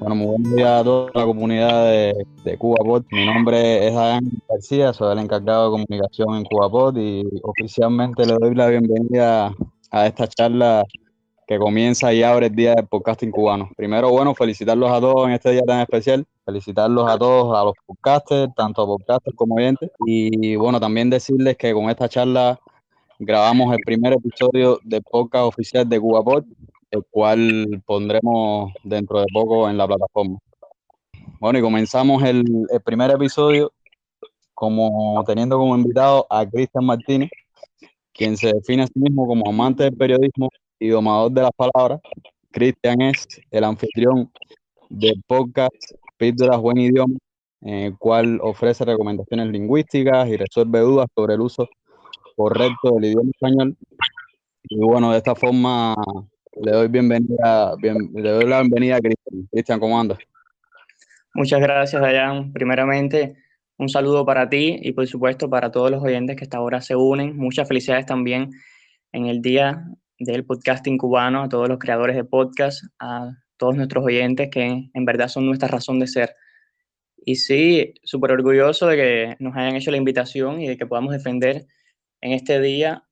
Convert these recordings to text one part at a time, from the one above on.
Bueno, muy buen día a toda la comunidad de, de CubaPod. Mi nombre es Adán García, soy el encargado de comunicación en CubaPod y oficialmente le doy la bienvenida a esta charla que comienza y abre el día del podcasting cubano. Primero, bueno, felicitarlos a todos en este día tan especial, felicitarlos a todos, a los podcasters, tanto a podcasters como oyentes, y bueno, también decirles que con esta charla grabamos el primer episodio del podcast oficial de CubaPod, el cual pondremos dentro de poco en la plataforma. Bueno, y comenzamos el, el primer episodio como teniendo como invitado a Cristian Martínez, quien se define a sí mismo como amante del periodismo y domador de las palabras. Cristian es el anfitrión del podcast Píldoras Buen Idioma, el cual ofrece recomendaciones lingüísticas y resuelve dudas sobre el uso correcto del idioma español. Y bueno, de esta forma le doy bienvenida, bien, le doy la bienvenida a Cristian. Cristian, ¿cómo andas? Muchas gracias, Dayan. Primeramente, un saludo para ti y por supuesto para todos los oyentes que hasta ahora se unen. Muchas felicidades también en el Día del Podcasting Cubano, a todos los creadores de podcast, a todos nuestros oyentes que en verdad son nuestra razón de ser. Y sí, súper orgulloso de que nos hayan hecho la invitación y de que podamos defender en este día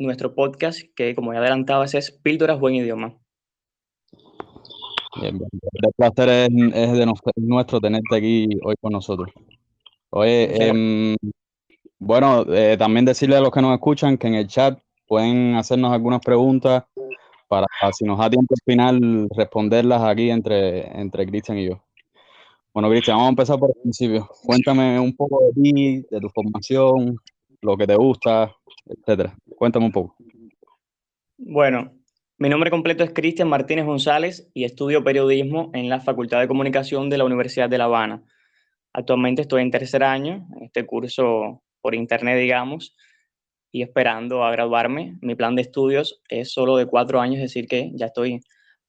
nuestro podcast, que como ya adelantaba, es Píldoras Buen Idioma. Bien, bien. El placer es, es de nos- es nuestro tenerte aquí hoy con nosotros. Oye, em, bueno, eh, también decirle a los que nos escuchan que en el chat pueden hacernos algunas preguntas para, si nos da tiempo al final, responderlas aquí entre, entre Cristian y yo. Bueno, Cristian, vamos a empezar por el principio. Cuéntame un poco de ti, de tu formación, lo que te gusta, etcétera. Cuéntame un poco. Bueno, mi nombre completo es Cristian Martínez González y estudio periodismo en la Facultad de Comunicación de la Universidad de La Habana. Actualmente estoy en tercer año, en este curso por internet, digamos, y esperando a graduarme. Mi plan de estudios es solo de cuatro años, es decir, que ya estoy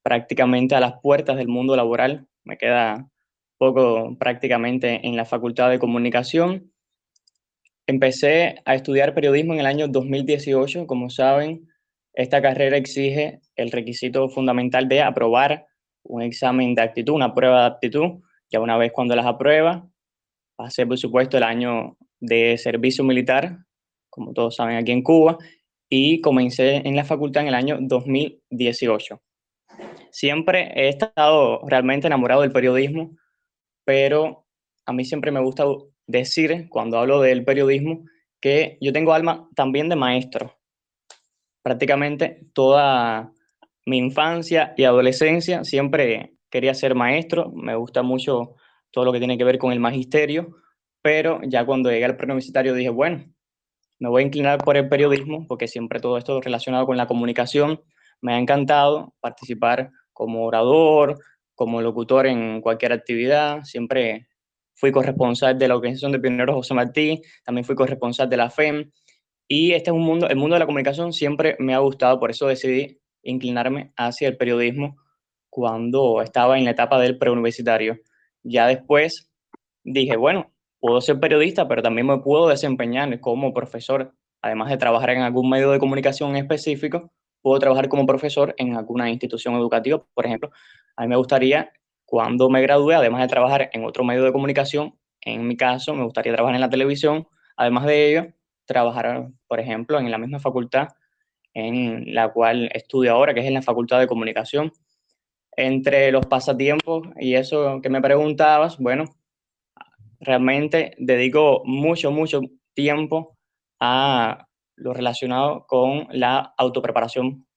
prácticamente a las puertas del mundo laboral. Me queda poco prácticamente en la Facultad de Comunicación. Empecé a estudiar periodismo en el año 2018. Como saben, esta carrera exige el requisito fundamental de aprobar un examen de aptitud, una prueba de aptitud. Ya una vez cuando las aprueba, pasé por supuesto el año de servicio militar, como todos saben aquí en Cuba, y comencé en la facultad en el año 2018. Siempre he estado realmente enamorado del periodismo, pero a mí siempre me gusta decir, cuando hablo del periodismo, que yo tengo alma también de maestro. Prácticamente toda mi infancia y adolescencia siempre quería ser maestro, me gusta mucho todo lo que tiene que ver con el magisterio, pero ya cuando llegué al preuniversitario dije, bueno, me voy a inclinar por el periodismo, porque siempre todo esto relacionado con la comunicación me ha encantado participar como orador, como locutor en cualquier actividad, siempre fui corresponsal de la Organización de Pioneros José Martí, también fui corresponsal de la FEM, y este es un mundo, el mundo de la comunicación siempre me ha gustado, por eso decidí inclinarme hacia el periodismo cuando estaba en la etapa del preuniversitario. Ya después dije, bueno, puedo ser periodista, pero también me puedo desempeñar como profesor. Además de trabajar en algún medio de comunicación específico, puedo trabajar como profesor en alguna institución educativa. Por ejemplo, a mí me gustaría, cuando me gradúe, además de trabajar en otro medio de comunicación, en mi caso, me gustaría trabajar en la televisión. Además de ello, trabajar, por ejemplo, en la misma facultad en la cual estudio ahora, que es en la Facultad de Comunicación. Entre los pasatiempos y eso que me preguntabas, bueno, realmente dedico mucho, mucho tiempo a lo relacionado con la autopreparación,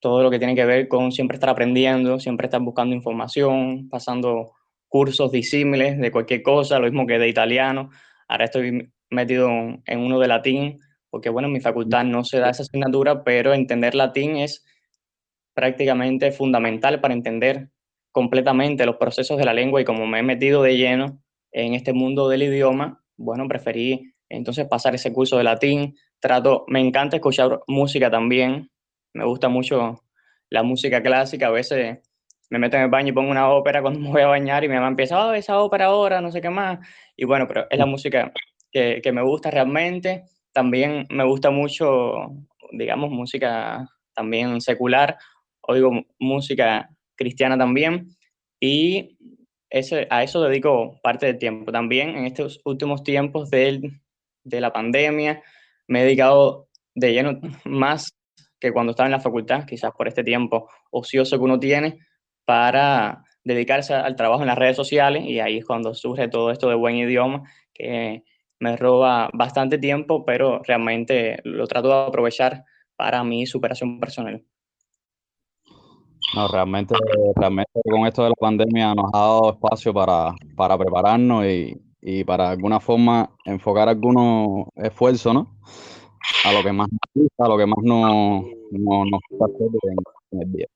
todo lo que tiene que ver con siempre estar aprendiendo, siempre estar buscando información, pasando cursos disímiles de cualquier cosa, lo mismo que de italiano. Ahora estoy metido en uno de latín, porque bueno, en mi facultad no se da esa asignatura, pero entender latín es prácticamente fundamental para entender completamente los procesos de la lengua y como me he metido de lleno en este mundo del idioma, bueno, preferí entonces pasar ese curso de latín. Trato, me encanta escuchar música también, me gusta mucho la música clásica, a veces me meto en el baño y pongo una ópera cuando me voy a bañar y mi mamá empieza, oh, esa ópera ahora, no sé qué más. Y bueno, pero es la música que, que me gusta realmente. También me gusta mucho, digamos, música también secular, oigo música cristiana también. y ese, a eso dedico parte del tiempo. También en estos últimos tiempos de, de la pandemia me he dedicado de lleno más que cuando estaba en la facultad, quizás por este tiempo ocioso que uno tiene, para dedicarse al trabajo en las redes sociales y ahí es cuando surge todo esto de buen idioma, que me roba bastante tiempo, pero realmente lo trato de aprovechar para mi superación personal. No, realmente, realmente con esto de la pandemia nos ha dado espacio para, para prepararnos y, y para alguna forma enfocar algunos esfuerzos, ¿no? A lo que más nos gusta, a lo que más nos, gusta hacer en, el día.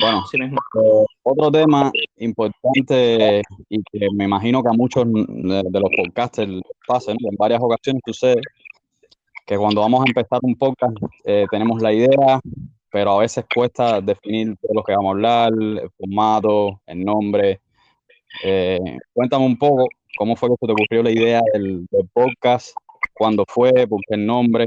Bueno, eh, otro tema importante y que me imagino que a muchos de, de los podcasters pasen, en varias ocasiones sucede, que cuando vamos a empezar un podcast eh, tenemos la idea, pero a veces cuesta definir de lo que vamos a hablar, el formato, el nombre. Eh, cuéntame un poco cómo fue que se te ocurrió la idea del, del podcast, cuándo fue, por qué el nombre.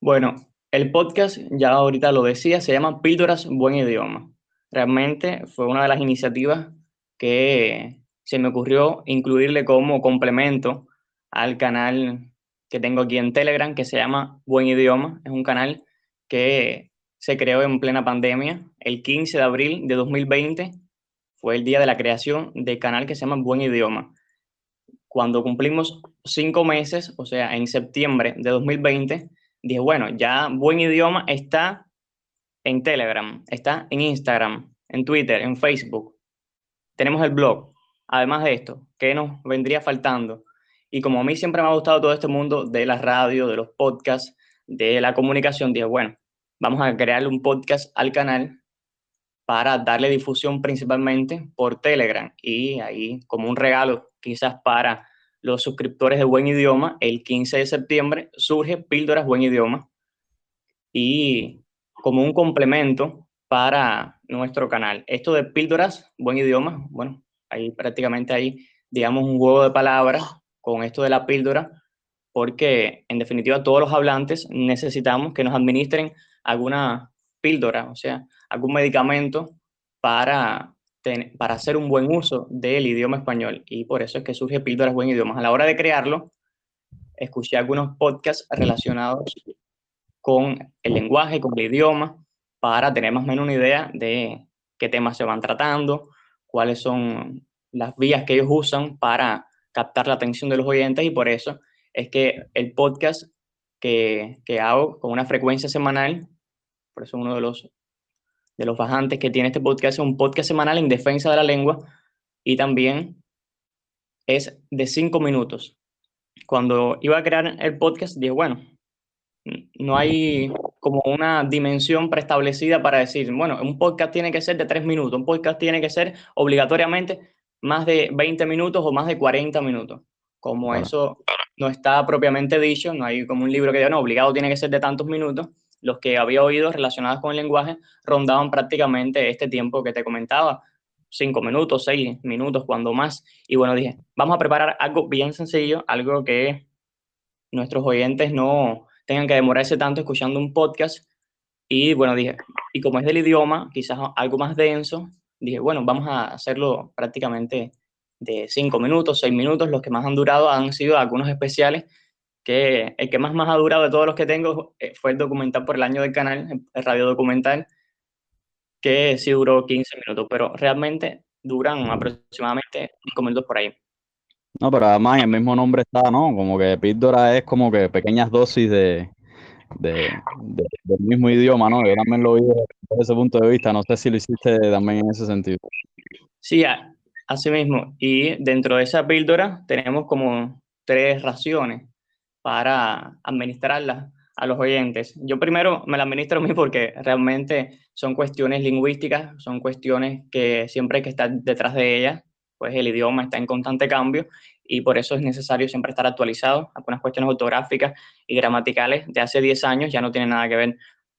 Bueno, el podcast, ya ahorita lo decía, se llama Píldoras Buen Idioma. Realmente fue una de las iniciativas que se me ocurrió incluirle como complemento al canal que tengo aquí en Telegram, que se llama Buen Idioma. Es un canal que se creó en plena pandemia. El 15 de abril de 2020 fue el día de la creación del canal que se llama Buen Idioma. Cuando cumplimos cinco meses, o sea, en septiembre de 2020, dije, bueno, ya Buen Idioma está en Telegram, está en Instagram, en Twitter, en Facebook. Tenemos el blog. Además de esto, ¿qué nos vendría faltando? Y como a mí siempre me ha gustado todo este mundo de la radio, de los podcasts, de la comunicación, dije, bueno, vamos a crearle un podcast al canal para darle difusión principalmente por Telegram. Y ahí, como un regalo quizás para los suscriptores de Buen Idioma, el 15 de septiembre surge Píldoras Buen Idioma. Y como un complemento para nuestro canal. Esto de Píldoras Buen Idioma, bueno, ahí prácticamente hay, digamos, un juego de palabras con esto de la píldora, porque en definitiva todos los hablantes necesitamos que nos administren alguna píldora, o sea, algún medicamento para, para hacer un buen uso del idioma español. Y por eso es que surge Píldoras Buen Idioma. A la hora de crearlo, escuché algunos podcasts relacionados con el lenguaje, con el idioma, para tener más o menos una idea de qué temas se van tratando, cuáles son las vías que ellos usan para captar la atención de los oyentes y por eso es que el podcast que, que hago con una frecuencia semanal, por eso uno de los, de los bajantes que tiene este podcast es un podcast semanal en defensa de la lengua y también es de cinco minutos. Cuando iba a crear el podcast dije, bueno, no hay como una dimensión preestablecida para decir, bueno, un podcast tiene que ser de tres minutos, un podcast tiene que ser obligatoriamente más de 20 minutos o más de 40 minutos. Como eso no está propiamente dicho, no hay como un libro que diga, no, obligado tiene que ser de tantos minutos, los que había oído relacionados con el lenguaje rondaban prácticamente este tiempo que te comentaba, cinco minutos, seis minutos, cuando más. Y bueno, dije, vamos a preparar algo bien sencillo, algo que nuestros oyentes no tengan que demorarse tanto escuchando un podcast. Y bueno, dije, y como es del idioma, quizás algo más denso, dije, bueno, vamos a hacerlo prácticamente de cinco minutos, seis minutos. Los que más han durado han sido algunos especiales, que el que más, más ha durado de todos los que tengo eh, fue el documental por el año del canal, el radio documental, que sí duró 15 minutos, pero realmente duran aproximadamente 5 minutos por ahí. No, pero además el mismo nombre está, ¿no? Como que píldora es como que pequeñas dosis de, de, del mismo idioma, ¿no? Yo también lo vi desde ese punto de vista, no sé si lo hiciste también en ese sentido. Sí, así mismo. Y dentro de esa píldora tenemos como tres raciones para administrarlas a los oyentes. Yo primero me la administro a mí porque realmente son cuestiones lingüísticas, son cuestiones que siempre que estar detrás de ellas, pues el idioma está en constante cambio y por eso es necesario siempre estar actualizado. Algunas cuestiones ortográficas y gramaticales de hace 10 años ya no tienen nada que ver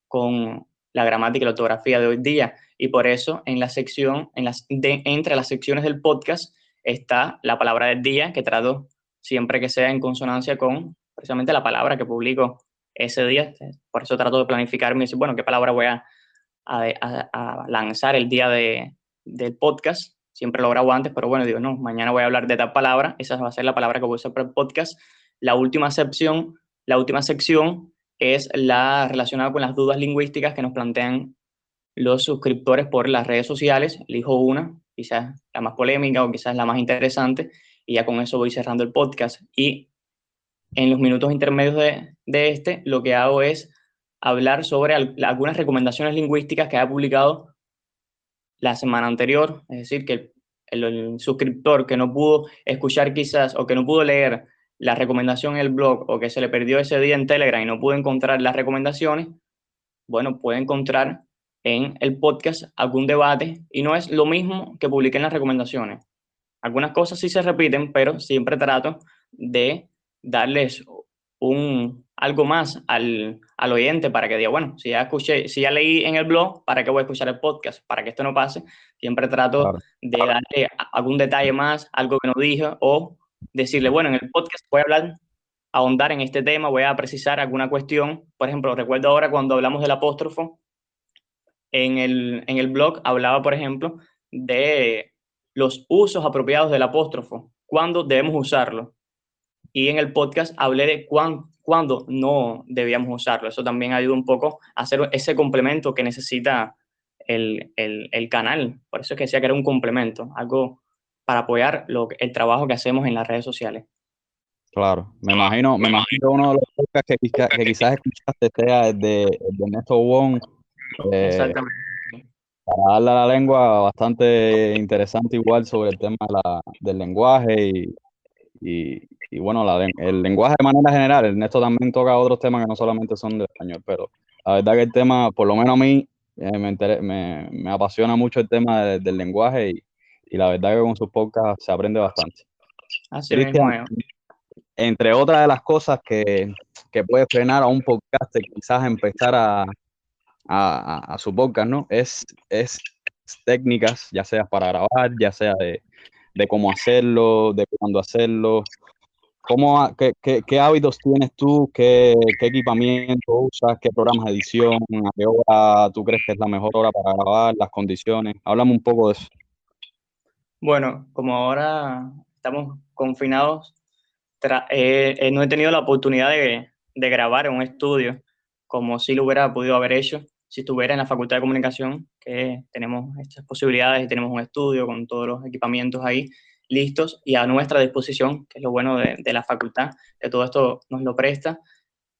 con la gramática y la ortografía de hoy día. Y por eso en la sección, en las, entre las secciones del podcast está la palabra del día, que trato siempre que sea en consonancia con precisamente la palabra que publico ese día. Por eso trato de planificarme y decir, bueno, ¿qué palabra voy a lanzar el día de, del podcast. Siempre lo grabo antes, pero bueno, digo, no, mañana voy a hablar de tal palabra. Esa va a ser la palabra que voy a usar para el podcast. La última sección, la última sección es la relacionada con las dudas lingüísticas que nos plantean los suscriptores por las redes sociales. Elijo una, quizás la más polémica o quizás la más interesante, y ya con eso voy cerrando el podcast. Y en los minutos intermedios de, este, lo que hago es hablar sobre algunas recomendaciones lingüísticas que ha publicado la semana anterior, es decir, que el, suscriptor que no pudo escuchar quizás o que no pudo leer la recomendación en el blog o que se le perdió ese día en Telegram y no pudo encontrar las recomendaciones, bueno, puede encontrar en el podcast algún debate y no es lo mismo que publiquen las recomendaciones. Algunas cosas sí se repiten, pero siempre trato de darles un, algo más al, al, oyente para que diga, bueno, si ya escuché, si ya leí en el blog, ¿para qué voy a escuchar el podcast? Para que esto no pase, siempre trato de darle algún detalle más, algo que no dije, o decirle, bueno, en el podcast voy a hablar, ahondar en este tema, voy a precisar alguna cuestión. Por ejemplo, recuerdo ahora cuando hablamos del apóstrofo, en el, en el blog hablaba, por ejemplo, de los usos apropiados del apóstrofo, cuándo debemos usarlo y en el podcast hablé de cuándo no debíamos usarlo. Eso también ayuda un poco a hacer ese complemento que necesita el, el, canal. Por eso es que decía que era un complemento, algo para apoyar lo, el trabajo que hacemos en las redes sociales. Claro, me imagino, me imagino uno de los podcasts que, que quizás escuchaste sea el de, de Néstor Wong. Eh, Exactamente. Para darle a la lengua bastante interesante igual sobre el tema la, del lenguaje y, y, bueno, la, el lenguaje de manera general, Ernesto también toca otros temas que no solamente son de español, pero la verdad que el tema, por lo menos a mí, eh, me, me, apasiona mucho el tema del lenguaje y, y, la verdad que con sus podcasts se aprende bastante. Así mismo Entre otras de las cosas que, que puede frenar a un podcast quizás empezar a, a, a, su podcast, ¿no? Es, es técnicas, ya sea para grabar, ya sea de, de cómo hacerlo, de cuándo hacerlo. ¿Cómo, qué, qué, hábitos tienes tú? ¿Qué, ¿Qué, equipamiento usas? ¿Qué programas de edición? ¿A qué hora tú crees que es la mejor hora para grabar? ¿Las condiciones? Háblame un poco de eso. Bueno, como ahora estamos confinados, eh, eh, no he tenido la oportunidad de, de grabar en un estudio como si lo hubiera podido haber hecho si estuviera en la Facultad de Comunicación, que tenemos estas posibilidades y tenemos un estudio con todos los equipamientos ahí listos y a nuestra disposición, que es lo bueno de, la facultad, que todo esto nos lo presta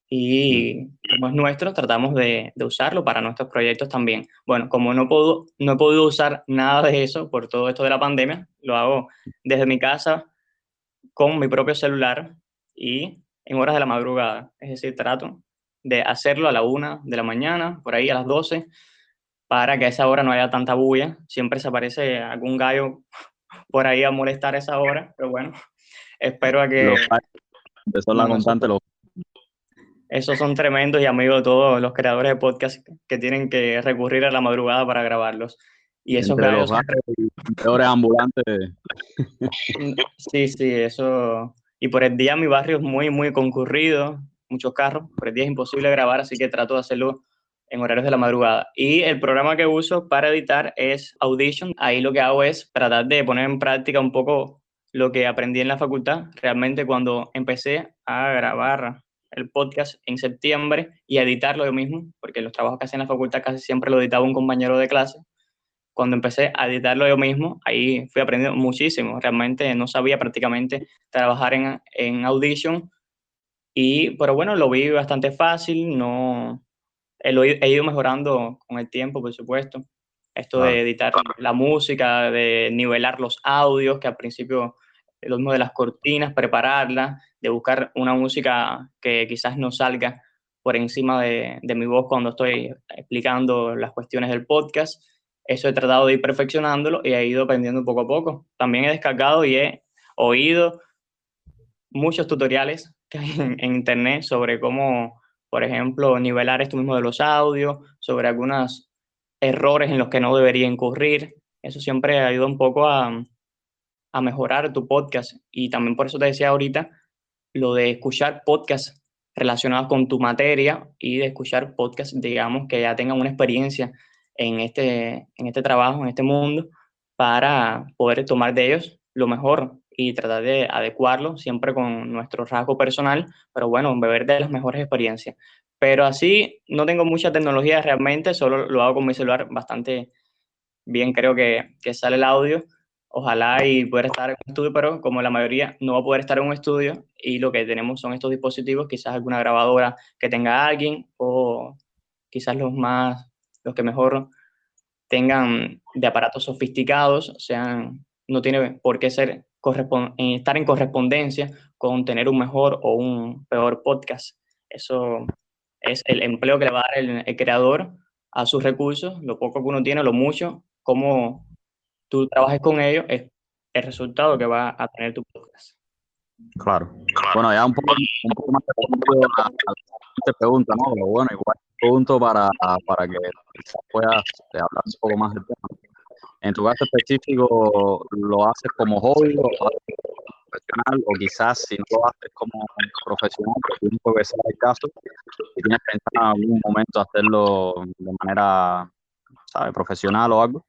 y como es nuestro, tratamos de, usarlo para nuestros proyectos también. Bueno, como no, puedo, no he podido usar nada de eso por todo esto de la pandemia, lo hago desde mi casa con mi propio celular y en horas de la madrugada. Es decir, trato de hacerlo a la una de la mañana, por ahí a las 12, para que a esa hora no haya tanta bulla. Siempre se aparece algún gallo por ahí a molestar a esa hora, pero bueno, espero a que... son la constante, los... Esos son tremendos y amigos de todos los creadores de podcast que tienen que recurrir a la madrugada para grabarlos. Y esos gallos... Los ambulantes. Sí, sí, eso... Y por el día mi barrio es muy, muy concurrido muchos carros, por el día es imposible grabar, así que trato de hacerlo en horarios de la madrugada. Y el programa que uso para editar es Audition. Ahí lo que hago es tratar de poner en práctica un poco lo que aprendí en la facultad. Realmente cuando empecé a grabar el podcast en septiembre y a editarlo yo mismo, porque los trabajos que hacía en la facultad casi siempre lo editaba un compañero de clase. Cuando empecé a editarlo yo mismo, ahí fui aprendiendo muchísimo. Realmente no sabía prácticamente trabajar en, en Audition y, pero bueno, lo vi bastante fácil, no, he, ido mejorando con el tiempo, por supuesto. Esto de editar la música, de nivelar los audios, que al principio lo mismo de las cortinas, prepararlas, de buscar una música que quizás no salga por encima de, de, mi voz cuando estoy explicando las cuestiones del podcast. Eso he tratado de ir perfeccionándolo y he ido aprendiendo poco a poco. También he descargado y he oído muchos tutoriales en, internet sobre cómo, por ejemplo, nivelar esto mismo de los audios, sobre algunos errores en los que no debería incurrir. Eso siempre ayuda un poco a, a mejorar tu podcast. Y también por eso te decía ahorita lo de escuchar podcasts relacionados con tu materia y de escuchar podcasts, digamos, que ya tengan una experiencia en este, en este trabajo, en este mundo, para poder tomar de ellos lo mejor y tratar de adecuarlo siempre con nuestro rasgo personal, pero bueno, beber de las mejores experiencias. Pero así no tengo mucha tecnología realmente, solo lo hago con mi celular bastante bien, creo que, que sale el audio. Ojalá y poder estar en un estudio, pero como la mayoría no va a poder estar en un estudio y lo que tenemos son estos dispositivos, quizás alguna grabadora que tenga alguien o quizás los más, los que mejor tengan de aparatos sofisticados, sean, no tiene por qué ser estar en correspondencia con tener un mejor o un peor podcast. Eso es el empleo que le va a dar el, creador a sus recursos, lo poco que uno tiene, lo mucho, cómo tú trabajes con ellos, es el resultado que va a tener tu podcast. Claro. Bueno, ya un poco, un poco más te pregunta, ¿no? Pero bueno, igual punto para, para que puedas hablar un poco más del tema. En tu caso específico, ¿lo haces como hobby o profesional? O quizás si no lo haces como profesional, porque que sea el caso, si tienes pensado en algún momento hacerlo de manera, ¿sabes? Profesional o algo.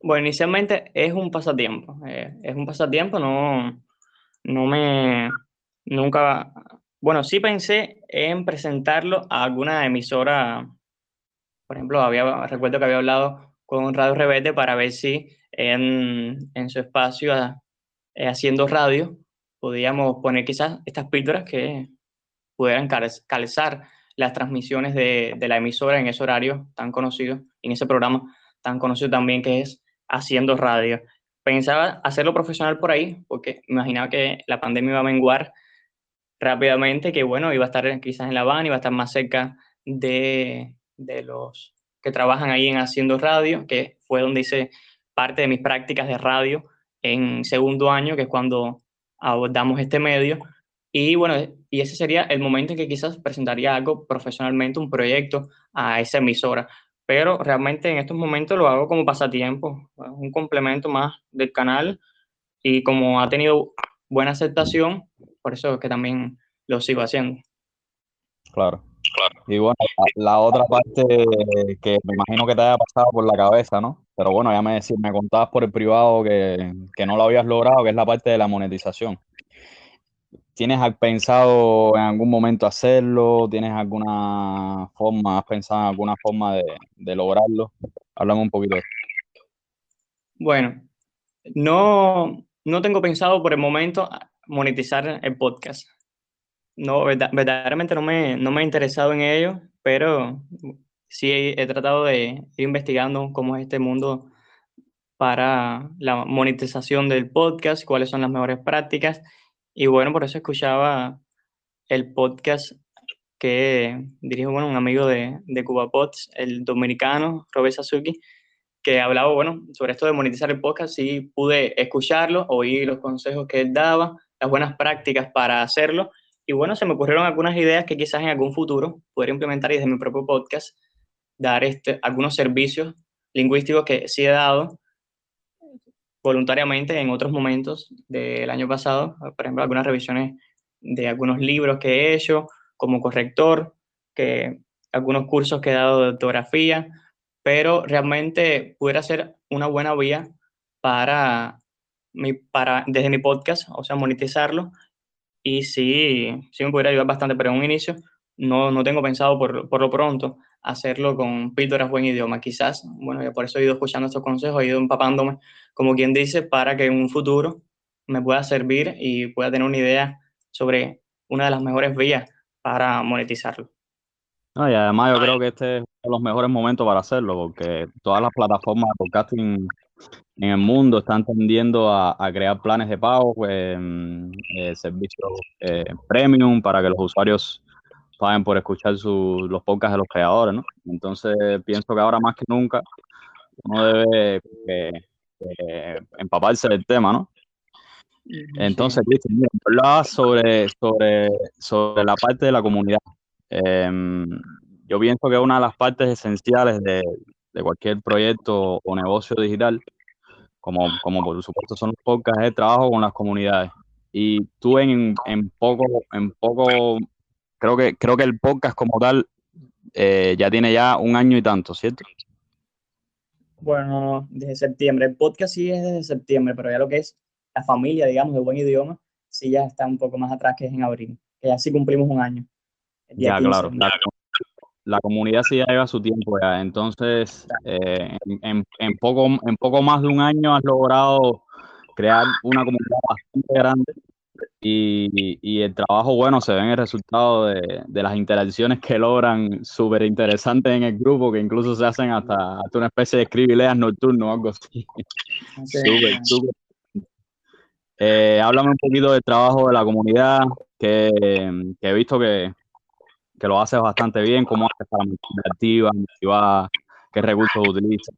Bueno, inicialmente es un pasatiempo. Eh, es un pasatiempo, no, no me. Nunca. Bueno, sí pensé en presentarlo a alguna emisora. Por ejemplo, había, recuerdo que había hablado con Radio Rebelde para ver si en, en su espacio eh, haciendo radio podíamos poner quizás estas píldoras que pudieran calzar las transmisiones de, de, la emisora en ese horario tan conocido, en ese programa tan conocido también que es Haciendo Radio. Pensaba hacerlo profesional por ahí, porque imaginaba que la pandemia iba a menguar rápidamente, que bueno, iba a estar quizás en La Habana, iba a estar más cerca de, de los que trabajan ahí en Haciendo Radio, que fue donde hice parte de mis prácticas de radio en segundo año, que es cuando abordamos este medio. Y bueno, y ese sería el momento en que quizás presentaría algo profesionalmente, un proyecto a esa emisora. Pero realmente en estos momentos lo hago como pasatiempo, un complemento más del canal. Y como ha tenido buena aceptación, por eso es que también lo sigo haciendo. Claro. Y bueno, la, otra parte que me imagino que te haya pasado por la cabeza, ¿no? Pero bueno, ya me, me contabas por el privado que, que no lo habías logrado, que es la parte de la monetización. ¿Tienes pensado en algún momento hacerlo? ¿Tienes alguna forma, has pensado en alguna forma de, de lograrlo? Háblame un poquito de eso. Bueno, no, no tengo pensado por el momento monetizar el podcast no, verdaderamente no me, no me he interesado en ello, pero sí he, tratado de ir investigando cómo es este mundo para la monetización del podcast, cuáles son las mejores prácticas. Y bueno, por eso escuchaba el podcast que dirige bueno, un amigo de, de Cuba Pods, el dominicano Robert Sasuki, que hablaba bueno, sobre esto de monetizar el podcast. Sí pude escucharlo, oír los consejos que él daba, las buenas prácticas para hacerlo y bueno, se me ocurrieron algunas ideas que quizás en algún futuro pudiera implementar y desde mi propio podcast dar este, algunos servicios lingüísticos que sí he dado voluntariamente en otros momentos del año pasado, por ejemplo, algunas revisiones de algunos libros que he hecho como corrector, que algunos cursos que he dado de ortografía, pero realmente pudiera ser una buena vía para, mi, para desde mi podcast, o sea, monetizarlo y sí, sí me podría ayudar bastante, pero en un inicio no, no tengo pensado por, por lo pronto hacerlo con píldoras buen idioma. Quizás, bueno, yo por eso he ido escuchando estos consejos, he ido empapándome, como quien dice, para que en un futuro me pueda servir y pueda tener una idea sobre una de las mejores vías para monetizarlo. y además yo creo que este es uno de los mejores momentos para hacerlo, porque todas las plataformas de podcasting en el mundo están tendiendo a, crear planes de pago, mm, eh, servicios eh, premium para que los usuarios paguen por escuchar los podcasts de los creadores, ¿no? Entonces pienso que ahora más que nunca uno debe eh, empaparse del tema, ¿no? Entonces, Cristian, hablaba sobre, sobre, sobre la parte de la comunidad. Em, yo pienso que una de las partes esenciales de, de cualquier proyecto o negocio digital como, como por supuesto son los podcasts, de trabajo con las comunidades. Y tú en, en poco, en poco, creo que, creo que el podcast como tal eh, ya tiene ya un año y tanto, ¿cierto? Bueno, desde septiembre. El podcast sí es desde septiembre, pero ya lo que es la familia, digamos, de buen idioma, sí ya está un poco más atrás que es en abril, que ya sí cumplimos un año. Ya, claro. La, comunidad sí ya lleva su tiempo ya. Entonces, eh, en, en, poco, en poco más de un año has logrado crear una comunidad bastante grande y, el trabajo, bueno, se ve en el resultado de, las interacciones que logran súper interesantes en el grupo, que incluso se hacen hasta, una especie de escribileas nocturno o algo así. súper, súper. Eh, háblame un poquito del trabajo de la comunidad, que, he visto que, lo haces bastante bien, cómo haces para activa, motivada, qué recursos utilizas.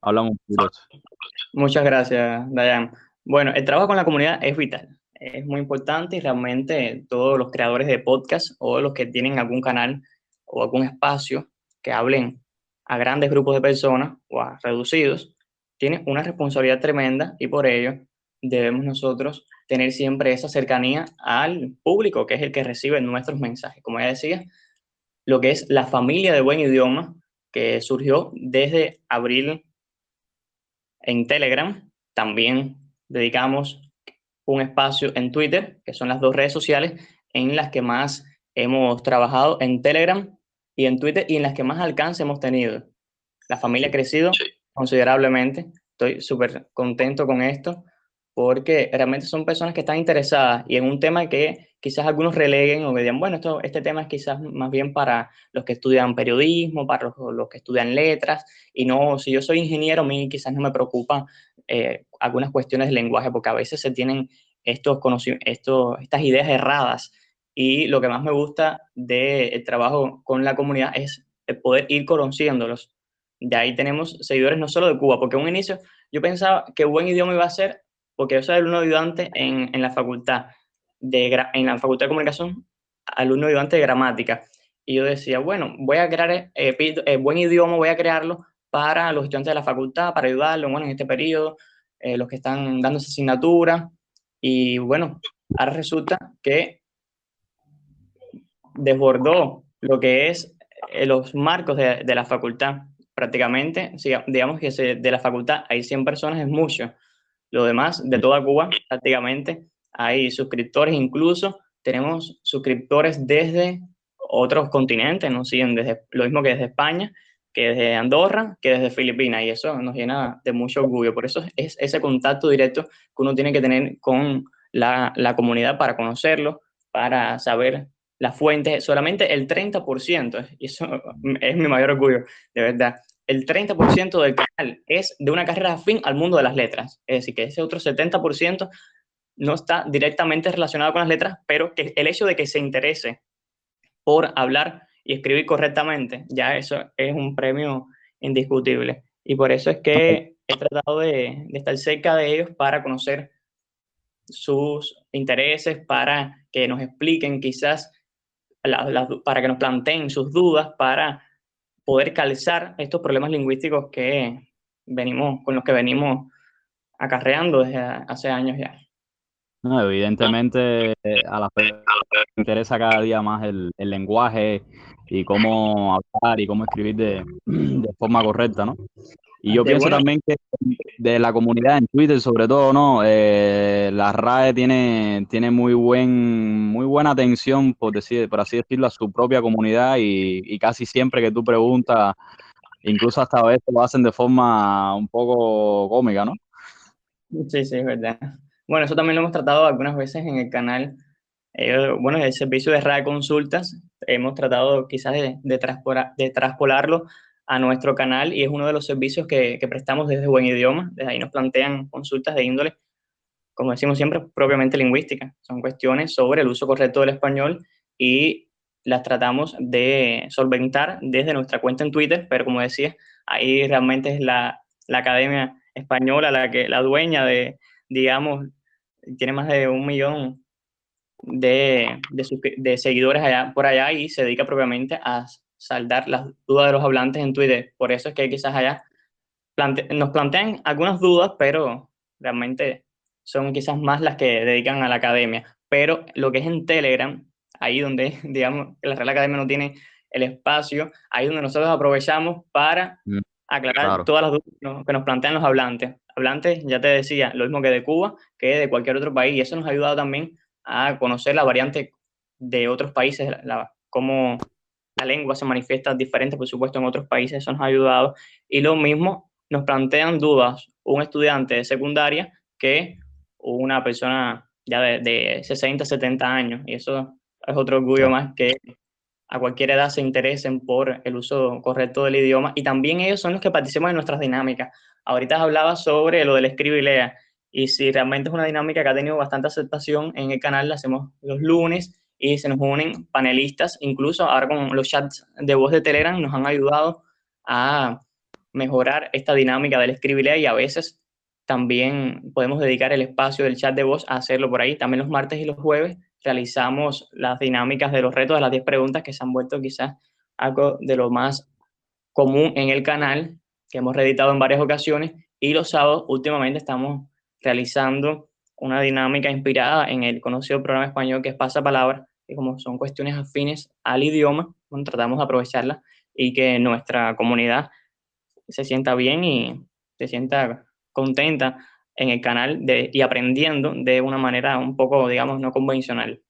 Háblame un poquito. Muchas gracias, Dayan. Bueno, el trabajo con la comunidad es vital es muy importante y realmente todos los creadores de podcast o los que tienen algún canal o algún espacio que hablen a grandes grupos de personas o a reducidos, tienen una responsabilidad tremenda y por ello debemos nosotros tener siempre esa cercanía al público, que es el que recibe nuestros mensajes. Como ya decía, lo que es la familia de buen idioma, que surgió desde abril en Telegram, también dedicamos un espacio en Twitter, que son las dos redes sociales en las que más hemos trabajado en Telegram y en Twitter y en las que más alcance hemos tenido. La familia ha crecido considerablemente. Estoy súper contento con esto porque realmente son personas que están interesadas y en un tema que quizás algunos releguen o que digan, bueno, esto, este tema es quizás más bien para los que estudian periodismo, para los, que estudian letras, y no, si yo soy ingeniero, a mí quizás no me preocupa eh, algunas cuestiones de lenguaje, porque a veces se tienen estos estos, estas ideas erradas. Y lo que más me gusta del trabajo con la comunidad es el poder ir conociéndolos. De ahí tenemos seguidores no solo de Cuba, porque en un inicio yo pensaba que buen idioma iba a ser, porque yo soy alumno ayudante en, en la facultad, de, en la facultad de comunicación, alumno ayudante de gramática. Y yo decía, bueno, voy a crear eh, eh, buen idioma, voy a crearlo para los estudiantes de la facultad, para ayudarlos, bueno, en este periodo, eh, los que están dando asignatura. Y bueno, ahora resulta que desbordó lo que es los marcos de, de, la facultad. Prácticamente, digamos que de la facultad hay 100 personas, es mucho. Lo demás, de toda Cuba, prácticamente, hay suscriptores, incluso tenemos suscriptores desde otros continentes, nos siguen desde lo mismo que desde España, que desde Andorra, que desde Filipinas, y eso nos llena de mucho orgullo. Por eso es ese contacto directo que uno tiene que tener con la, la comunidad para conocerlo, para saber las fuentes. Solamente el 30%, y eso es mi mayor orgullo, de verdad, el 30% del canal es de una carrera afín al mundo de las letras. Es decir, que ese otro 70% no está directamente relacionado con las letras, pero que el hecho de que se interese por hablar y escribir correctamente, ya eso es un premio indiscutible. Y por eso es que he tratado de, estar cerca de ellos para conocer sus intereses, para que nos expliquen quizás, para que nos planteen sus dudas, para poder calzar estos problemas lingüísticos que venimos, con los que venimos acarreando desde hace años ya. Evidentemente a la gente interesa cada día más el, lenguaje, y cómo hablar y cómo escribir de forma correcta, ¿no? Y yo pienso también que de la comunidad en Twitter, sobre todo, ¿no? Eh, la RAE tiene, tiene muy, buen, muy buena atención, por, decir, por así decirlo, a su propia comunidad y, y casi siempre que tú preguntas, incluso hasta a veces lo hacen de forma un poco cómica, ¿no? Sí, sí, es verdad. Bueno, eso también lo hemos tratado algunas veces en el canal eh, bueno, el servicio de RAE Consultas hemos tratado quizás de, de, de traspolarlo a nuestro canal y es uno de los servicios que, que, prestamos desde Buen Idioma. Desde ahí nos plantean consultas de índole, como decimos siempre, propiamente lingüística. Son cuestiones sobre el uso correcto del español y las tratamos de solventar desde nuestra cuenta en Twitter, pero como decía, ahí realmente es la, la Academia Española la, que, la dueña de, digamos, tiene más de un millón de, de, seguidores allá, por allá y se dedica propiamente a saldar las dudas de los hablantes en Twitter. Por eso es que quizás allá nos plantean algunas dudas, pero realmente son quizás más las que dedican a la academia. Pero lo que es en Telegram, ahí donde, digamos, la Real Academia no tiene el espacio, ahí donde nosotros aprovechamos para mm, aclarar todas las dudas que nos plantean los hablantes. Hablantes, ya te decía, lo mismo que de Cuba, que de cualquier otro país, y eso nos ha ayudado también a conocer la variante de otros países, la, cómo la lengua se manifiesta diferente, por supuesto, en otros países, eso nos ha ayudado. Y lo mismo nos plantean dudas un estudiante de secundaria que una persona ya de, de 60, 70 años. Y eso es otro orgullo más que a cualquier edad se interesen por el uso correcto del idioma. Y también ellos son los que participan en nuestras dinámicas. Ahorita hablaba sobre lo del escribe y lea. Y si realmente es una dinámica que ha tenido bastante aceptación en el canal, la hacemos los lunes y se nos unen panelistas, incluso ahora con los chats de voz de Telegram nos han ayudado a mejorar esta dinámica del escribir y a veces también podemos dedicar el espacio del chat de voz a hacerlo por ahí. También los martes y los jueves realizamos las dinámicas de los retos de las 10 preguntas que se han vuelto quizás algo de lo más común en el canal, que hemos reeditado en varias ocasiones, y los sábados últimamente estamos realizando una dinámica inspirada en el conocido programa español que es Pasapalabra, que como son cuestiones afines al idioma, tratamos de aprovecharla y que nuestra comunidad se sienta bien y se sienta contenta en el canal de, y aprendiendo de una manera un poco, digamos, no convencional.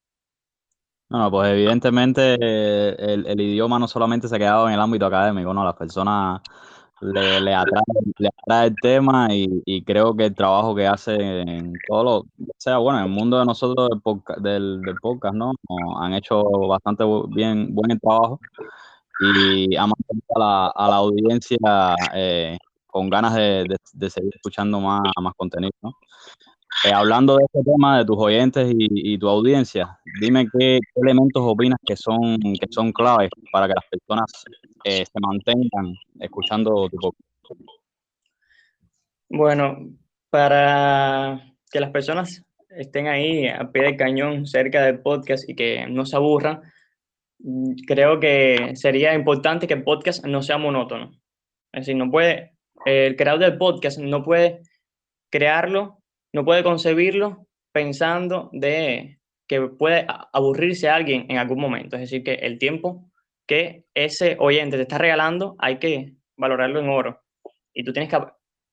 No, pues evidentemente el, el, idioma no solamente se ha quedado en el ámbito académico, ¿no? Las personas le, le, atrae, el tema y, creo que el trabajo que hace en todo lo, sea, bueno, en el mundo de nosotros del podcast, del, podcast ¿no? Han hecho bastante bien, buen trabajo y ha mantenido a la, a la audiencia eh, con ganas de, de, seguir escuchando más, más contenido. Eh, hablando de este tema, de tus oyentes y, tu audiencia, dime qué, elementos opinas que son, que son claves para que las personas eh, se mantengan escuchando tu podcast. Bueno, para que las personas estén ahí a pie de cañón cerca del podcast y que no se aburran, creo que sería importante que el podcast no sea monótono. Es decir, no puede, el creador del podcast no puede crearlo no puede concebirlo pensando de que puede aburrirse a alguien en algún momento. Es decir, que el tiempo que ese oyente te está regalando hay que valorarlo en oro. Y tú tienes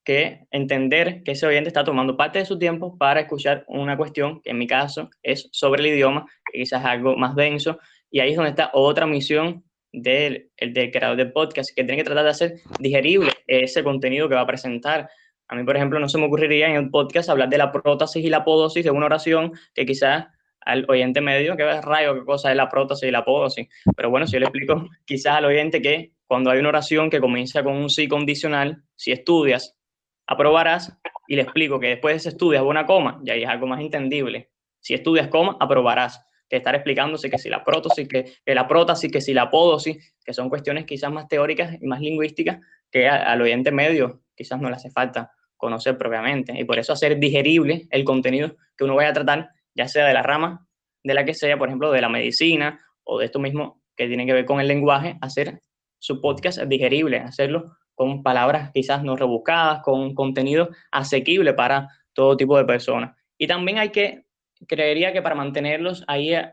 que, entender que ese oyente está tomando parte de su tiempo para escuchar una cuestión, que en mi caso es sobre el idioma, quizás es algo más denso. Y ahí es donde está otra misión del, del creador del podcast, que tiene que tratar de hacer digerible ese contenido que va a presentar a mí, por ejemplo, no se me ocurriría en el podcast hablar de la prótesis y la podosis de una oración que quizás al oyente medio, que rayo, qué cosa es la prótesis y la podosis. Pero bueno, si yo le explico quizás al oyente que cuando hay una oración que comienza con un sí condicional, si estudias, aprobarás, y le explico que después estudias una coma, y ahí es algo más entendible. Si estudias coma, aprobarás. Que estar explicándose que si la prótesis, que, que la prótesis, que si la podosis, que son cuestiones quizás más teóricas y más lingüísticas que al oyente medio quizás no le hace falta conocer propiamente. Y por eso hacer digerible el contenido que uno vaya a tratar, ya sea de la rama de la que sea, por ejemplo, de la medicina o de esto mismo que tiene que ver con el lenguaje, hacer su podcast digerible, hacerlo con palabras quizás no rebuscadas, con contenido asequible para todo tipo de personas. Y también hay que, creería que para mantenerlos ahí eh,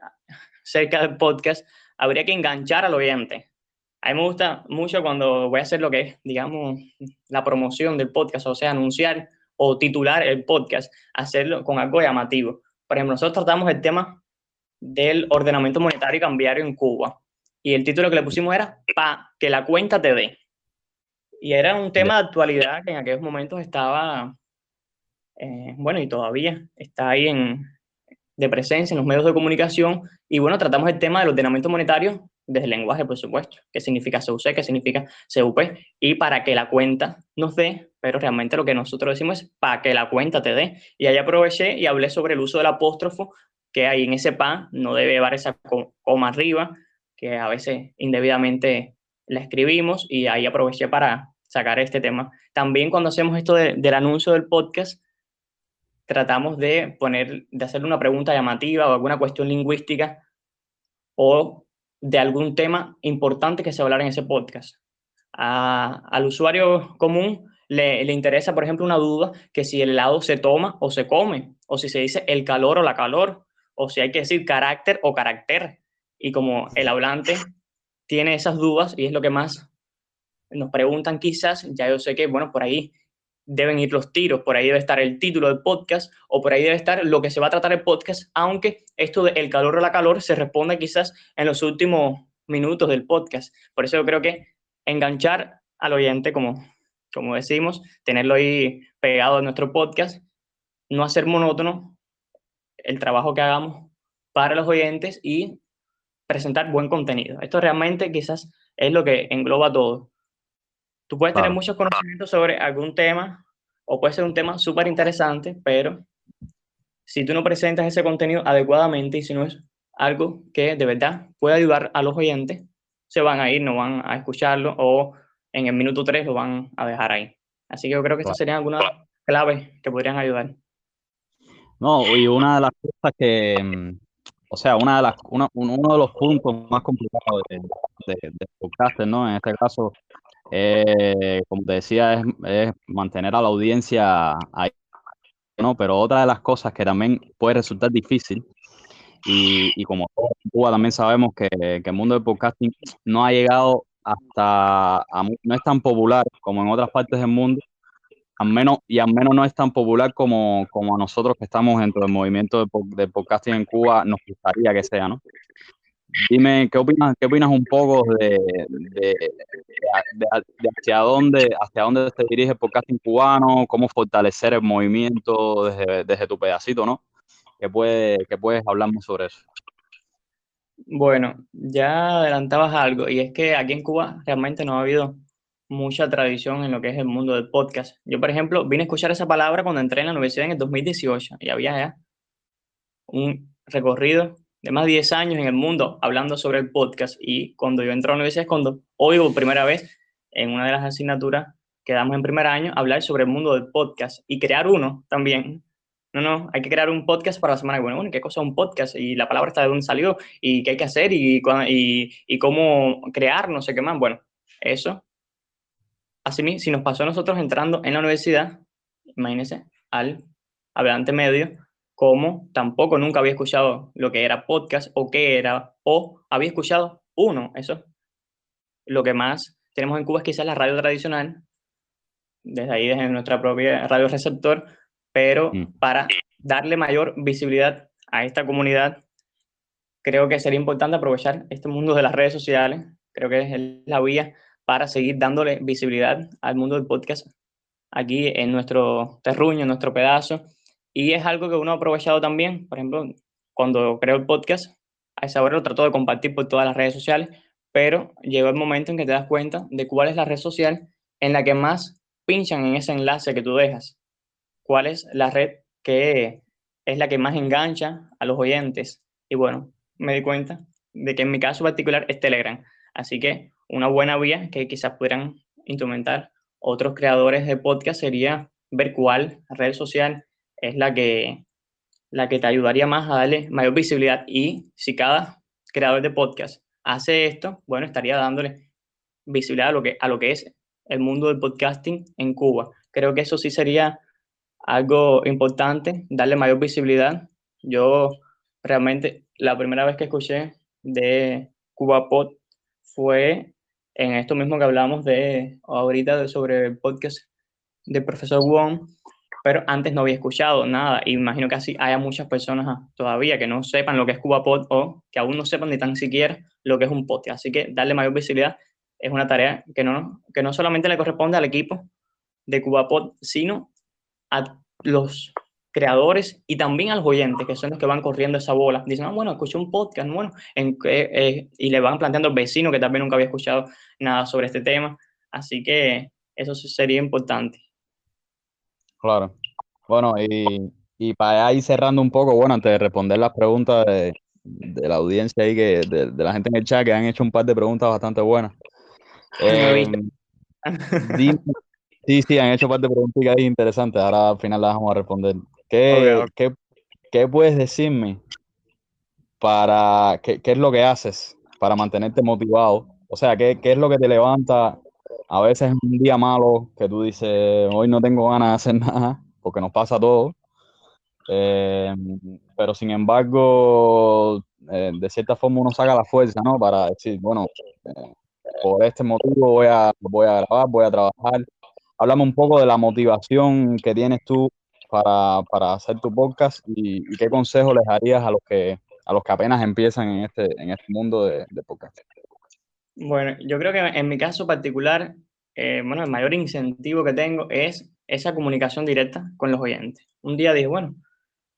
cerca del podcast, habría que enganchar al oyente. A mí me gusta mucho cuando voy a hacer lo que es, digamos, la promoción del podcast, o sea, anunciar o titular el podcast, hacerlo con algo llamativo. Por ejemplo, nosotros tratamos el tema del ordenamiento monetario y cambiario en Cuba. Y el título que le pusimos era Pa que la cuenta te dé. Y era un tema de actualidad que en aquellos momentos estaba, eh, bueno, y todavía está ahí en, de presencia en los medios de comunicación. Y bueno, tratamos el tema del ordenamiento monetario desde el lenguaje, por supuesto, qué significa CUC, qué significa CUP, y para que la cuenta nos dé, pero realmente lo que nosotros decimos es para que la cuenta te dé. Y ahí aproveché y hablé sobre el uso del apóstrofo, que ahí en ese PA no debe llevar esa coma arriba, que a veces indebidamente la escribimos, y ahí aproveché para sacar este tema. También cuando hacemos esto del anuncio del podcast, tratamos de poner, de hacerle una pregunta llamativa o alguna cuestión lingüística o de algún tema importante que se hablar en ese podcast. al usuario común le, le, interesa, por ejemplo, una duda que si el helado se toma o se come, o si se dice el calor o la calor, o si hay que decir carácter o carácter. Y como el hablante tiene esas dudas y es lo que más nos preguntan quizás, ya yo sé que, bueno, por ahí deben ir los tiros, por ahí debe estar el título del podcast o por ahí debe estar lo que se va a tratar el podcast, aunque esto del el calor o la calor se responde quizás en los últimos minutos del podcast. Por eso yo creo que enganchar al oyente, como, como decimos, tenerlo ahí pegado a nuestro podcast, no hacer monótono el trabajo que hagamos para los oyentes y presentar buen contenido. Esto realmente quizás es lo que engloba todo. Tú puedes tener muchos conocimientos sobre algún tema o puede ser un tema súper interesante, pero si tú no presentas ese contenido adecuadamente y si no es algo que de verdad puede ayudar a los oyentes, se van a ir, no van a escucharlo o en el minuto 3 lo van a dejar ahí. Así que yo creo que estas serían algunas claves que podrían ayudar. No, y una de las cosas que, mm, o sea, una de las, uno de los puntos más complicados de, de, ¿no? En este caso, eh, como te decía, es, mantener a la audiencia ahí, ¿no? Pero otra de las cosas que también puede resultar difícil, y, como en Cuba también sabemos que, que, el mundo del podcasting no ha llegado hasta, no es tan popular como en otras partes del mundo, al menos, y al menos no es tan popular como, como a nosotros que estamos dentro del movimiento de, podcasting en Cuba nos gustaría que sea, ¿no? Dime, ¿qué opinas, qué opinas un poco de, de, hacia, dónde, hacia dónde se dirige el podcasting cubano? ¿Cómo fortalecer el movimiento desde, desde tu pedacito, no? ¿Qué, puede, ¿Qué puedes hablarnos sobre eso? Bueno, ya adelantabas algo, y es que aquí en Cuba realmente no ha habido mucha tradición en lo que es el mundo del podcast. Yo, por ejemplo, vine a escuchar esa palabra cuando entré en la universidad en el 2018 y había ya un recorrido de más de 10 años en el mundo hablando sobre el podcast y cuando yo entro a la universidad es cuando oigo por primera vez en una de las asignaturas que damos en primer año hablar sobre el mundo del podcast y crear uno también. No, no, hay que crear un podcast para la semana. Bueno, bueno, ¿qué cosa es un podcast? Y la palabra está de dónde salió y qué hay que hacer y, y, y cómo crear, no sé qué más. Bueno, eso Así si nos pasó a nosotros entrando en la universidad, imagínense, al hablante medio, como tampoco nunca había escuchado lo que era podcast o qué era, o había escuchado uno, eso. Lo que más tenemos en Cuba es quizás la radio tradicional, desde ahí, desde nuestra propia radio receptor, pero mm. para darle mayor visibilidad a esta comunidad, creo que sería importante aprovechar este mundo de las redes sociales, creo que es la vía para seguir dándole visibilidad al mundo del podcast aquí en nuestro terruño, en nuestro pedazo. Y es algo que uno ha aprovechado también, por ejemplo, cuando creo el podcast, a esa hora lo trato de compartir por todas las redes sociales, pero llegó el momento en que te das cuenta de cuál es la red social en la que más pinchan en ese enlace que tú dejas. Cuál es la red que es la que más engancha a los oyentes. Y bueno, me di cuenta de que en mi caso particular es Telegram. Así que una buena vía que quizás pudieran instrumentar otros creadores de podcast sería ver cuál red social es la que, la que te ayudaría más a darle mayor visibilidad y si cada creador de podcast hace esto, bueno, estaría dándole visibilidad a lo que, a lo que es el mundo del podcasting en Cuba. Creo que eso sí sería algo importante, darle mayor visibilidad. Yo realmente la primera vez que escuché de CubaPod fue en esto mismo que hablamos de ahorita sobre el podcast del profesor Wong, pero antes no había escuchado nada. Imagino que así haya muchas personas todavía que no sepan lo que es CubaPod o que aún no sepan ni tan siquiera lo que es un podcast. Así que darle mayor visibilidad es una tarea que no, que no solamente le corresponde al equipo de CubaPod, sino a los creadores y también a los oyentes, que son los que van corriendo esa bola. Dicen, ah, bueno, escuché un podcast, bueno, en, eh, y le van planteando al vecino que también nunca había escuchado nada sobre este tema. Así que eso sería importante. Claro. Bueno, y, y para ir cerrando un poco, bueno, antes de responder las preguntas de, de la audiencia ahí, que, de, de, la gente en el chat, que han hecho un par de preguntas bastante buenas. Eh, sí, sí, han hecho un par de preguntas ahí interesantes. Ahora al final las vamos a responder. ¿Qué, ¿qué, qué puedes decirme para qué, qué, es lo que haces para mantenerte motivado? O sea, ¿qué, ¿qué, es lo que te levanta a veces un día malo que tú dices, hoy no tengo ganas de hacer nada, porque nos pasa todo. Eh, pero sin embargo, eh, de cierta forma uno saca la fuerza, ¿no? Para decir, bueno, eh, por este motivo voy a, voy a grabar, voy a trabajar. Háblame un poco de la motivación que tienes tú para, para hacer tu podcast y, qué consejo les darías a los que a los que apenas empiezan en este, en este mundo de, de podcast. Bueno, yo creo que en mi caso particular, eh, bueno, el mayor incentivo que tengo es esa comunicación directa con los oyentes. Un día dije, bueno,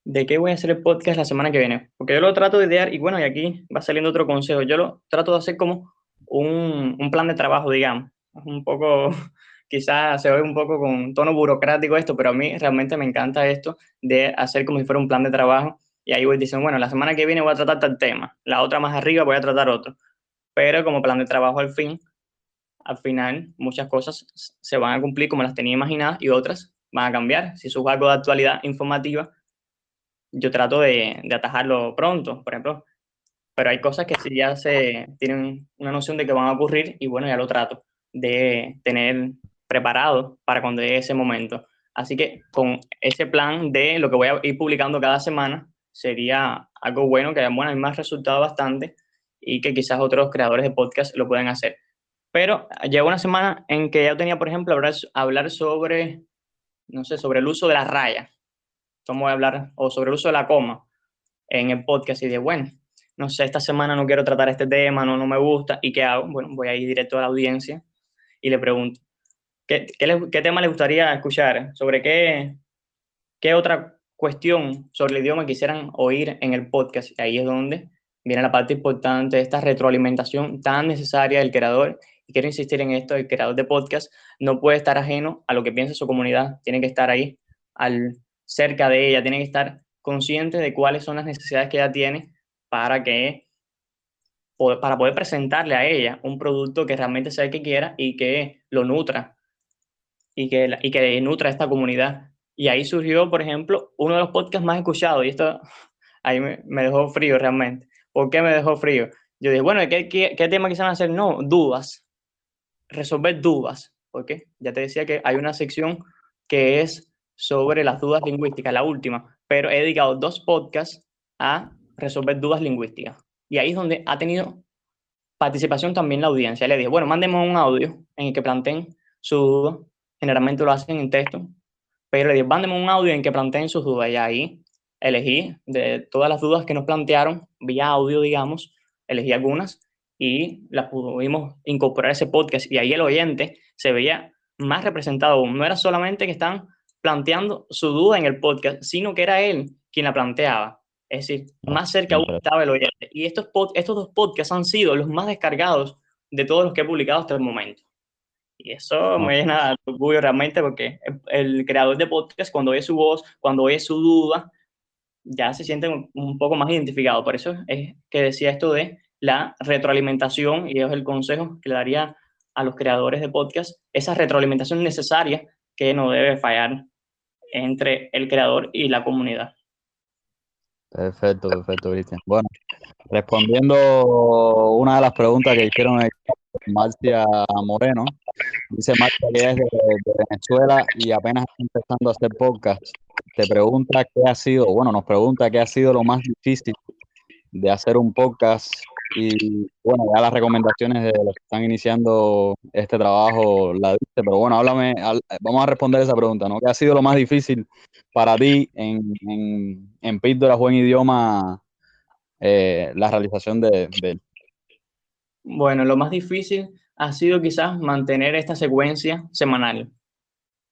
¿de qué voy a hacer el podcast la semana que viene? Porque yo lo trato de idear y bueno, y aquí va saliendo otro consejo. Yo lo trato de hacer como un, plan de trabajo, digamos. Un poco, quizás se ve un poco con tono burocrático esto, pero a mí realmente me encanta esto de hacer como si fuera un plan de trabajo. Y ahí voy diciendo, bueno, la semana que viene voy a tratar tal tema, la otra más arriba voy a tratar otro. Pero como plan de trabajo al fin, al final muchas cosas se van a cumplir como las tenía imaginadas y otras van a cambiar. Si es algo de actualidad informativa, yo trato de, atajarlo pronto, por ejemplo. Pero hay cosas que sí ya se tienen una noción de que van a ocurrir y bueno, ya lo trato de tener preparado para cuando llegue ese momento. Así que con ese plan de lo que voy a ir publicando cada semana, sería algo bueno, que bueno, hay más resultado bastante y que quizás otros creadores de podcast lo puedan hacer. Pero llegó una semana en que ya tenía, por ejemplo, hablar, hablar sobre, no sé, sobre el uso de la raya. ¿Cómo voy a hablar? O sobre el uso de la coma en el podcast. Y de, bueno, no sé, esta semana no quiero tratar este tema, no, no me gusta. ¿Y qué hago? Bueno, voy a ir directo a la audiencia y le pregunto, ¿qué, qué, tema le gustaría escuchar? ¿Sobre qué, qué otra cuestión sobre el idioma quisieran oír en el podcast? Ahí es donde viene la parte importante de esta retroalimentación tan necesaria del creador. Y quiero insistir en esto, el creador de podcast no puede estar ajeno a lo que piensa su comunidad, tiene que estar ahí, al, cerca de ella, tiene que estar consciente de cuáles son las necesidades que ella tiene para que para poder presentarle a ella un producto que realmente sea el que quiera y que lo nutra. Y que, y que nutra a esta comunidad. Y ahí surgió, por ejemplo, uno de los podcasts más escuchados. Y esto ahí me, me dejó frío realmente. ¿Por qué me dejó frío? Yo dije, bueno, ¿qué, qué, qué tema quisieran hacer? No, dudas resolver dudas, porque ya te decía que hay una sección que es sobre las dudas lingüísticas, la última, pero he dedicado dos podcasts a resolver dudas lingüísticas. Y ahí es donde ha tenido participación también la audiencia. Le dije, bueno, mándenme un audio en el que planteen su duda. Generalmente lo hacen en texto, pero le dije, mándenme un audio en el que planteen sus dudas. Y ahí elegí de todas las dudas que nos plantearon, vía audio, digamos, elegí algunas y la pudimos incorporar a ese podcast y ahí el oyente se veía más representado. No era solamente que están planteando su duda en el podcast, sino que era él quien la planteaba. Es decir, más cerca aún estaba el oyente. Y estos, estos dos podcasts han sido los más descargados de todos los que he publicado hasta el momento. Y eso me llena de orgullo realmente porque el, creador de podcast, cuando oye su voz, cuando oye su duda, ya se siente un, poco más identificado. Por eso es que decía esto de la retroalimentación, y es el consejo que le daría a los creadores de podcast, esa retroalimentación necesaria que no debe fallar entre el creador y la comunidad. Perfecto, perfecto, Cristian. Bueno, respondiendo una de las preguntas que hicieron Marcia Moreno, dice Marcia que es de, Venezuela y apenas está empezando a hacer podcast. Te pregunta qué ha sido, bueno, nos pregunta qué ha sido lo más difícil de hacer un podcast y bueno, ya las recomendaciones de los que están iniciando este trabajo la diste, pero bueno, háblame, vamos a responder esa pregunta, ¿no? ¿Qué ha sido lo más difícil para ti en, en, en Píldoras Buen Idioma eh, la realización de, él? Bueno, lo más difícil ha sido quizás mantener esta secuencia semanal.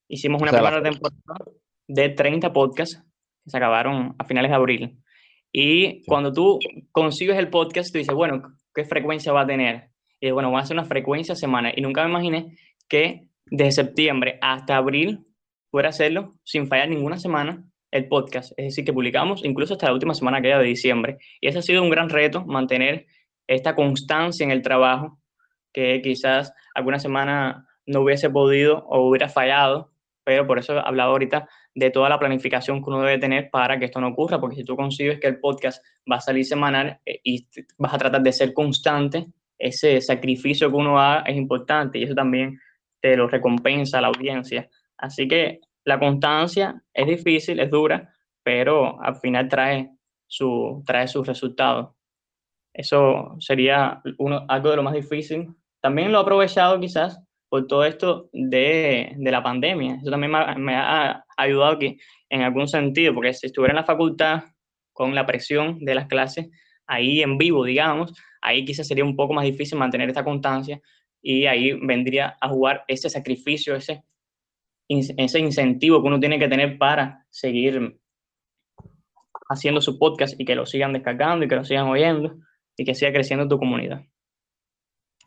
Hicimos una primera temporada de 30 podcasts que se acabaron a finales de abril. Y cuando tú consigues el podcast, tú dices, bueno, ¿qué frecuencia va a tener? Y bueno, va a ser una frecuencia semanal. Y nunca me imaginé que desde septiembre hasta abril pudiera hacerlo sin fallar ninguna semana el podcast. Es decir, que publicamos incluso hasta la última semana que era de diciembre. Y ese ha sido un gran reto, mantener esta constancia en el trabajo, que quizás alguna semana no hubiese podido o hubiera fallado, pero por eso he hablado ahorita de toda la planificación que uno debe tener para que esto no ocurra, porque si tú consigues que el podcast va a salir semanal eh, y vas a tratar de ser constante, ese sacrificio que uno haga es importante y eso también te lo recompensa la audiencia. Así que la constancia es difícil, es dura, pero al final trae, su, trae sus resultados. Eso sería uno, algo de lo más difícil. También lo he aprovechado quizás por todo esto de, de la pandemia. Eso también me me ha ayudado que, en algún sentido, porque si estuviera en la facultad con la presión de las clases, ahí en vivo, digamos, ahí quizás sería un poco más difícil mantener esta constancia y ahí vendría a jugar ese sacrificio, ese, ese incentivo que uno tiene que tener para seguir haciendo su podcast y que lo sigan descargando y que lo sigan oyendo y que siga creciendo tu comunidad.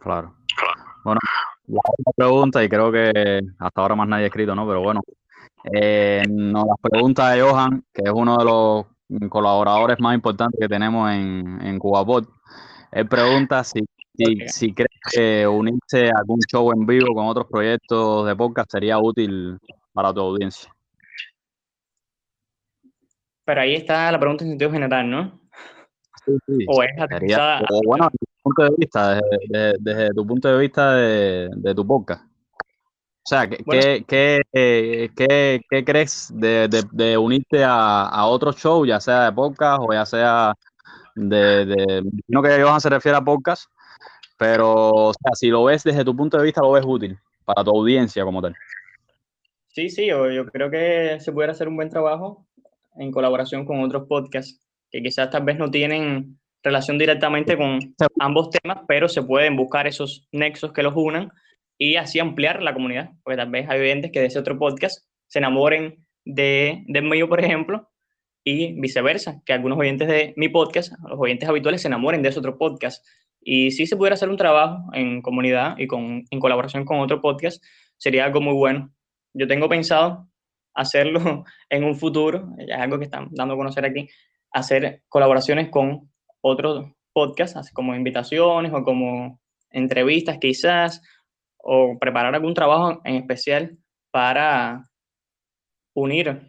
Claro. Bueno, la pregunta, y creo que hasta ahora más nadie ha escrito, ¿no? Pero bueno, eh, nos la pregunta de Johan, que es uno de los colaboradores más importantes que tenemos en, en CubaPod. Él pregunta si, si, crees que unirse a algún show en vivo con otros proyectos de podcast sería útil para tu audiencia. Pero ahí está la pregunta en sentido general, ¿no? Sí, sí. O es o bueno, desde tu punto de vista, desde, desde tu punto de vista de, de tu podcast. O sea, ¿qué, qué, qué, qué, crees de, de, unirte a, a, otro show, ya sea de podcast o ya sea de... de no que Johan se refiere a podcast, pero o sea, si lo ves desde tu punto de vista, lo ves útil para tu audiencia como tal. Sí, sí, yo, yo creo que se pudiera hacer un buen trabajo en colaboración con otros podcasts que quizás tal vez no tienen relación directamente con ambos temas, pero se pueden buscar esos nexos que los unan y así ampliar la comunidad, porque tal vez hay oyentes que de ese otro podcast se enamoren de, del mío, por ejemplo, y viceversa, que algunos oyentes de mi podcast, los oyentes habituales, se enamoren de ese otro podcast. Y si se pudiera hacer un trabajo en comunidad y con, en colaboración con otro podcast, sería algo muy bueno. Yo tengo pensado hacerlo en un futuro, es algo que están dando a conocer aquí, hacer colaboraciones con otros podcasts, así como invitaciones o como entrevistas quizás, o preparar algún trabajo en especial para unir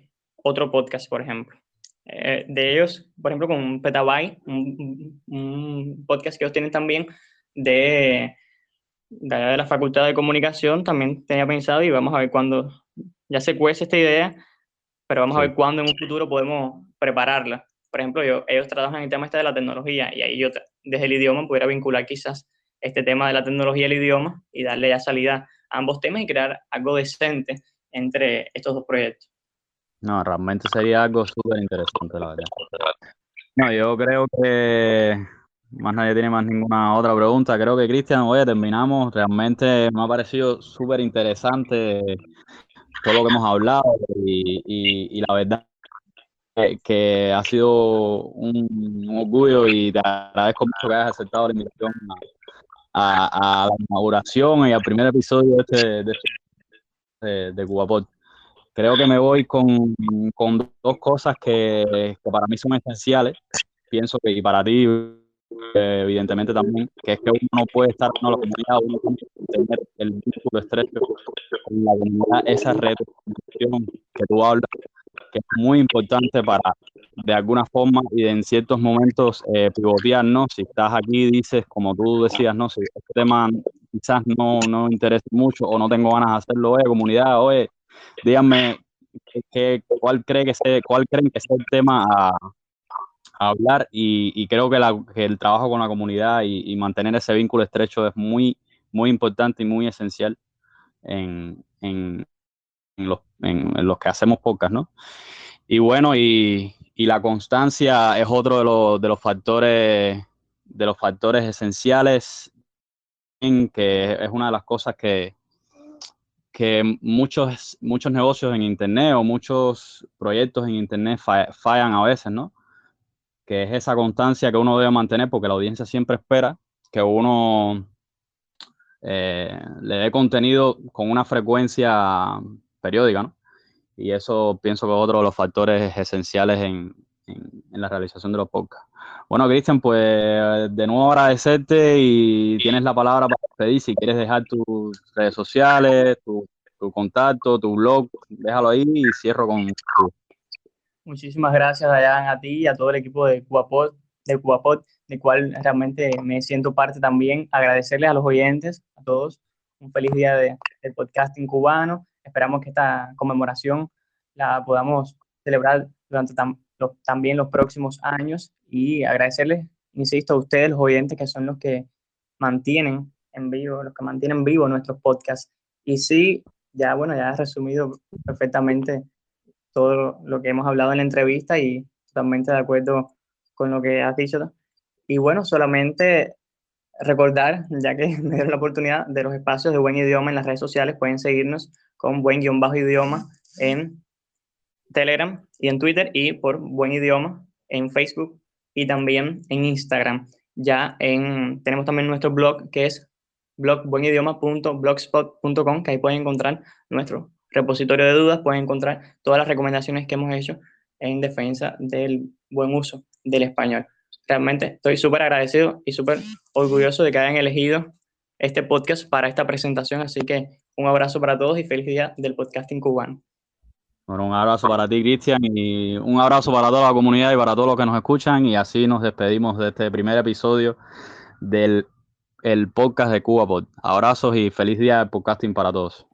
otro podcast, por ejemplo. Eh, de ellos, por ejemplo, con Petabyte, un, podcast que ellos tienen también de, de, la Facultad de Comunicación, también tenía pensado y vamos a ver cuándo, ya se cuece esta idea, pero vamos a ver cuándo en un futuro podemos prepararla. Por ejemplo, yo, ellos trabajan en el tema este de la tecnología y ahí yo desde el idioma pudiera vincular quizás este tema de la tecnología y el idioma y darle ya salida a ambos temas y crear algo decente entre estos dos proyectos. No, realmente sería algo súper interesante, la verdad. No, yo creo que más nadie tiene más ninguna otra pregunta. Creo que Cristian, oye, terminamos. Realmente me ha parecido súper interesante todo lo que hemos hablado y, la verdad que, ha sido un, orgullo y te agradezco mucho que hayas aceptado la invitación a, la inauguración y al primer episodio de, este, de, este, de, CubaPod. Creo que me voy con, con dos cosas que, que, para mí son esenciales. Pienso que y para ti, evidentemente también, que es que uno no puede estar en la comunidad, uno tiene que tener el vínculo estrecho con la comunidad, esa red que tú hablas, que es muy importante para de alguna forma y en ciertos momentos eh, pivotear, ¿no? Si estás aquí dices, como tú decías, ¿no? Si este tema quizás no, no interesa mucho o no tengo ganas de hacerlo, oye, comunidad, oye, díganme qué, cuál, cree que sea, cuál creen que sea el tema a, hablar y, creo que, la, que, el trabajo con la comunidad y, mantener ese vínculo estrecho es muy, muy importante y muy esencial en, en, en los, en, los que hacemos podcast, ¿no? Y bueno, y, y la constancia es otro de los, de los factores de los factores esenciales en que es una de las cosas que, que muchos, muchos negocios en Internet o muchos proyectos en Internet fallan a veces, ¿no? Que es esa constancia que uno debe mantener porque la audiencia siempre espera que uno eh, le dé contenido con una frecuencia periódica, ¿no? Y eso pienso que es otro de los factores esenciales en, la realización de los podcasts. Bueno, Cristian, pues de nuevo agradecerte y tienes la palabra para pedir si quieres dejar tus redes sociales, tu, contacto, tu blog, déjalo ahí y cierro con tu. Muchísimas gracias, Dayan, a ti y a todo el equipo de CubaPod, de CubaPod, de cual realmente me siento parte también. Agradecerles a los oyentes, a todos, un feliz día de, del podcasting cubano Esperamos que esta conmemoración la podamos celebrar durante también los próximos años y agradecerles insisto, a ustedes, los oyentes, que son los que mantienen en vivo, los que mantienen vivo nuestros podcasts. Y sí, ya, bueno, ya has resumido perfectamente todo lo que hemos hablado en la entrevista y totalmente de acuerdo con lo que has dicho. Y bueno, solamente recordar, ya que me dieron la oportunidad, de los espacios de Buen Idioma en las redes sociales, pueden seguirnos con Buen-Idioma en Telegram y en Twitter y por Buen Idioma en Facebook y también en Instagram. Ya en, tenemos también nuestro blog que es blogbuenidioma.blogspot.com, que ahí pueden encontrar nuestro repositorio de dudas, pueden encontrar todas las recomendaciones que hemos hecho en defensa del buen uso del español. Realmente estoy súper agradecido y súper orgulloso de que hayan elegido este podcast para esta presentación, así que un abrazo para todos y feliz día del podcasting cubano. Bueno, un abrazo para ti, Cristian, y un abrazo para toda la comunidad y para todos los que nos escuchan. Y así nos despedimos de este primer episodio del el podcast de CubaPod. Abrazos y feliz día de podcasting para todos.